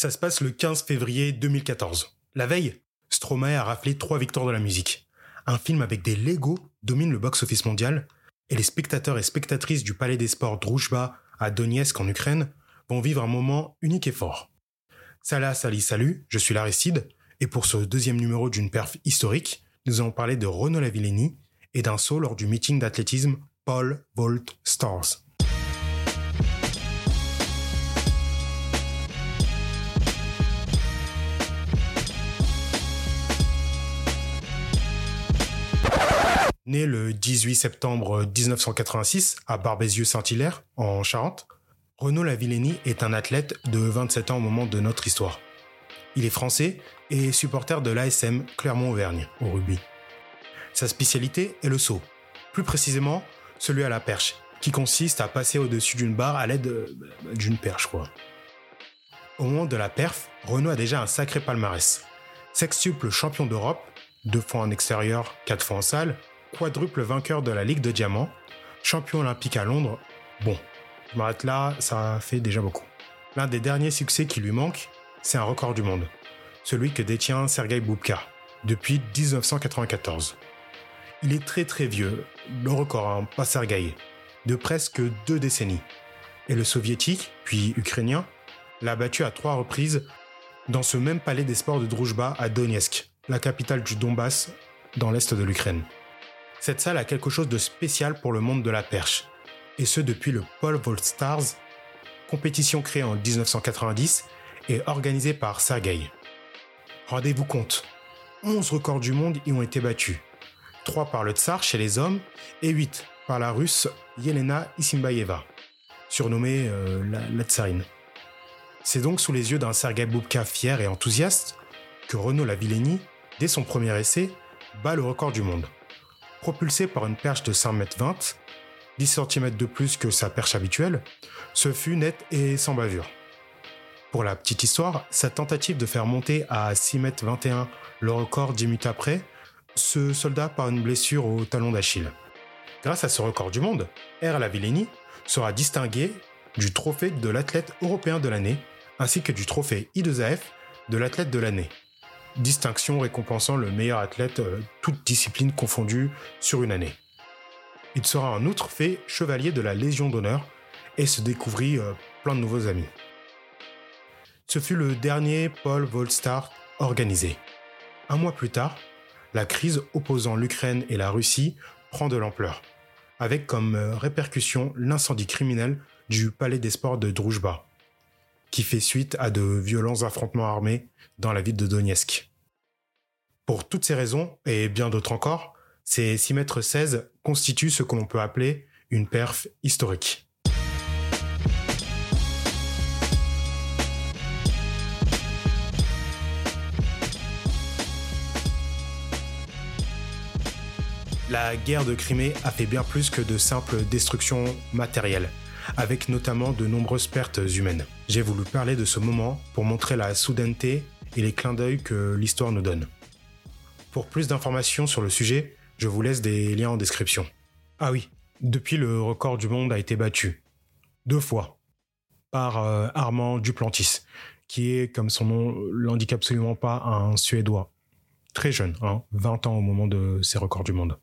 Ça se passe le 15 février 2014. La veille, Stromae a raflé trois victoires de la musique. Un film avec des Lego domine le box-office mondial et les spectateurs et spectatrices du Palais des Sports Druzhba à Donetsk en Ukraine vont vivre un moment unique et fort. Salah, salut, salut, je suis l'Aristide et pour ce deuxième numéro d'une perf historique, nous allons parler de Renaud Lavillenie et d'un saut lors du meeting d'athlétisme Paul Volt Stars. Né le 18 septembre 1986 à Barbézieux-Saint-Hilaire, en Charente, Renaud Lavillenie est un athlète de 27 ans au moment de notre histoire. Il est français et supporter de l'ASM Clermont-Auvergne au rugby. Sa spécialité est le saut, plus précisément celui à la perche, qui consiste à passer au-dessus d'une barre à l'aide euh, d'une perche. Quoi. Au moment de la perf, Renaud a déjà un sacré palmarès. Sextuple champion d'Europe, deux fois en extérieur, quatre fois en salle, quadruple vainqueur de la Ligue de Diamants, champion olympique à Londres. Bon, je m'arrête là, ça fait déjà beaucoup. L'un des derniers succès qui lui manque, c'est un record du monde, celui que détient Sergei Boubka depuis 1994. Il est très très vieux, le record, hein, pas Sergei, de presque deux décennies. Et le soviétique, puis ukrainien, l'a battu à trois reprises dans ce même palais des sports de Druzhba à Donetsk, la capitale du Donbass, dans l'est de l'Ukraine. Cette salle a quelque chose de spécial pour le monde de la perche, et ce depuis le Pole Vault Stars, compétition créée en 1990 et organisée par Sergei. Rendez-vous compte, 11 records du monde y ont été battus, 3 par le Tsar chez les hommes et 8 par la russe Yelena Isimbaeva, surnommée euh, la, tsarine. C'est donc sous les yeux d'un Sergei Boubka fier et enthousiaste que Renaud Lavillenie, dès son premier essai, bat le record du monde propulsé par une perche de 5 m 20, 10 cm de plus que sa perche habituelle, ce fut net et sans bavure. Pour la petite histoire, sa tentative de faire monter à 6 m 21 le record 10 minutes après se solda par une blessure au talon d'Achille. Grâce à ce record du monde, R. Lavillenie sera distingué du trophée de l'athlète européen de l'année ainsi que du trophée I2AF de l'athlète de l'année distinction récompensant le meilleur athlète, euh, toute discipline confondue, sur une année. Il sera en outre fait chevalier de la Légion d'honneur et se découvrit euh, plein de nouveaux amis. Ce fut le dernier Paul Volstar organisé. Un mois plus tard, la crise opposant l'Ukraine et la Russie prend de l'ampleur, avec comme euh, répercussion l'incendie criminel du palais des sports de Druzhba, qui fait suite à de violents affrontements armés dans la ville de Donetsk. Pour toutes ces raisons, et bien d'autres encore, ces 6 mètres 16 constituent ce que l'on peut appeler une perf historique. La guerre de Crimée a fait bien plus que de simples destructions matérielles avec notamment de nombreuses pertes humaines. J'ai voulu parler de ce moment pour montrer la soudaineté et les clins d'œil que l'histoire nous donne. Pour plus d'informations sur le sujet, je vous laisse des liens en description. Ah oui, depuis le record du monde a été battu. Deux fois. Par euh, Armand Duplantis, qui est, comme son nom l'indique absolument pas, un Suédois. Très jeune, hein, 20 ans au moment de ses records du monde.